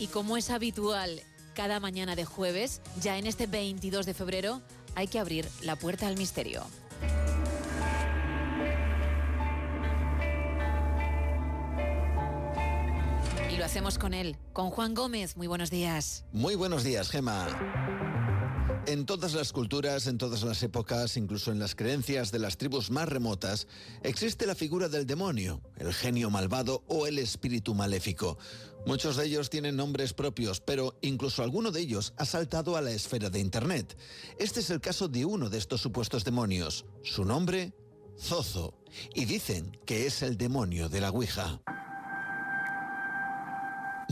Y como es habitual cada mañana de jueves, ya en este 22 de febrero, hay que abrir la puerta al misterio. Y lo hacemos con él, con Juan Gómez. Muy buenos días. Muy buenos días, Gema. En todas las culturas, en todas las épocas, incluso en las creencias de las tribus más remotas, existe la figura del demonio, el genio malvado o el espíritu maléfico. Muchos de ellos tienen nombres propios, pero incluso alguno de ellos ha saltado a la esfera de Internet. Este es el caso de uno de estos supuestos demonios. Su nombre, Zozo. Y dicen que es el demonio de la Ouija.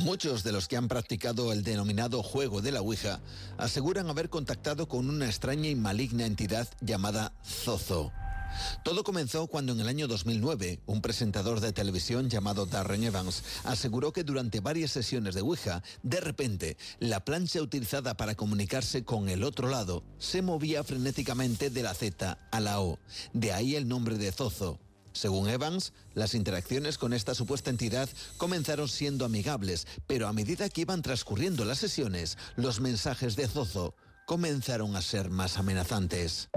Muchos de los que han practicado el denominado juego de la Ouija aseguran haber contactado con una extraña y maligna entidad llamada Zozo. Todo comenzó cuando en el año 2009 un presentador de televisión llamado Darren Evans aseguró que durante varias sesiones de Ouija, de repente, la plancha utilizada para comunicarse con el otro lado se movía frenéticamente de la Z a la O. De ahí el nombre de Zozo. Según Evans, las interacciones con esta supuesta entidad comenzaron siendo amigables, pero a medida que iban transcurriendo las sesiones, los mensajes de Zozo comenzaron a ser más amenazantes.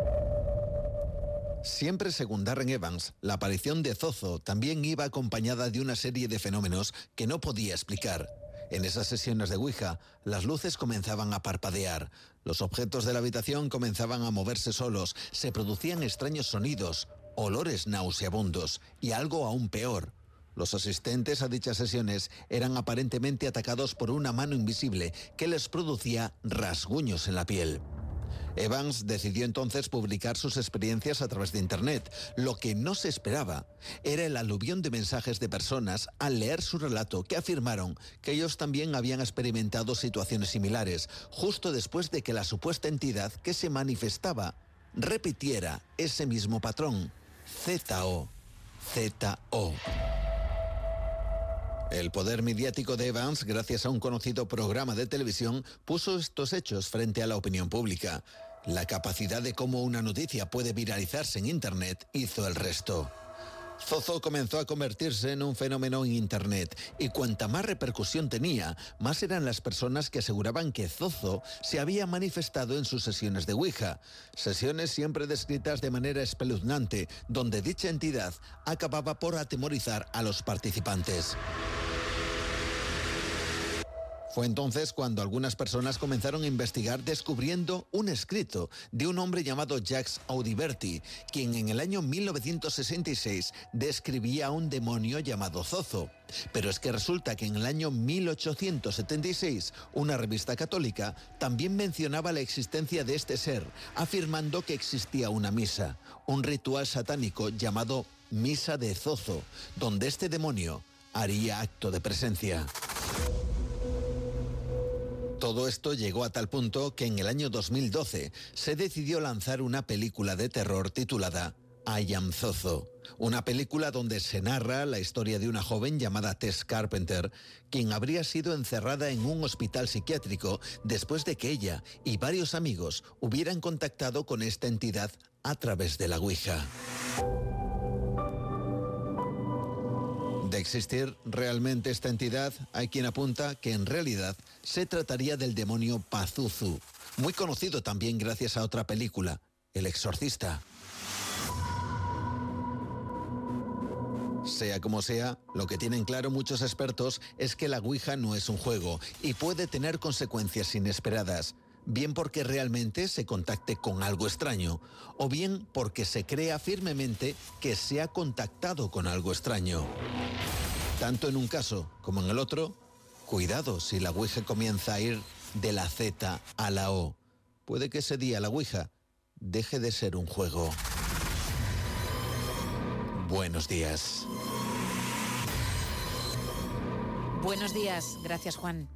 Siempre según Darren Evans, la aparición de Zozo también iba acompañada de una serie de fenómenos que no podía explicar. En esas sesiones de Ouija, las luces comenzaban a parpadear, los objetos de la habitación comenzaban a moverse solos, se producían extraños sonidos, olores nauseabundos y algo aún peor. Los asistentes a dichas sesiones eran aparentemente atacados por una mano invisible que les producía rasguños en la piel. Evans decidió entonces publicar sus experiencias a través de Internet. Lo que no se esperaba era el aluvión de mensajes de personas al leer su relato que afirmaron que ellos también habían experimentado situaciones similares, justo después de que la supuesta entidad que se manifestaba repitiera ese mismo patrón. ZO. ZO. El poder mediático de Evans, gracias a un conocido programa de televisión, puso estos hechos frente a la opinión pública. La capacidad de cómo una noticia puede viralizarse en Internet hizo el resto. Zozo comenzó a convertirse en un fenómeno en Internet y cuanta más repercusión tenía, más eran las personas que aseguraban que Zozo se había manifestado en sus sesiones de Ouija, sesiones siempre descritas de manera espeluznante, donde dicha entidad acababa por atemorizar a los participantes. Fue entonces cuando algunas personas comenzaron a investigar descubriendo un escrito de un hombre llamado Jacques Audiberti, quien en el año 1966 describía a un demonio llamado Zozo. Pero es que resulta que en el año 1876 una revista católica también mencionaba la existencia de este ser, afirmando que existía una misa, un ritual satánico llamado Misa de Zozo, donde este demonio haría acto de presencia. Todo esto llegó a tal punto que en el año 2012 se decidió lanzar una película de terror titulada I Am Zozo, una película donde se narra la historia de una joven llamada Tess Carpenter, quien habría sido encerrada en un hospital psiquiátrico después de que ella y varios amigos hubieran contactado con esta entidad a través de la Ouija. De existir realmente esta entidad, hay quien apunta que en realidad se trataría del demonio Pazuzu, muy conocido también gracias a otra película, El Exorcista. Sea como sea, lo que tienen claro muchos expertos es que la Ouija no es un juego y puede tener consecuencias inesperadas bien porque realmente se contacte con algo extraño, o bien porque se crea firmemente que se ha contactado con algo extraño. Tanto en un caso como en el otro, cuidado si la Ouija comienza a ir de la Z a la O. Puede que ese día la Ouija deje de ser un juego. Buenos días. Buenos días, gracias Juan.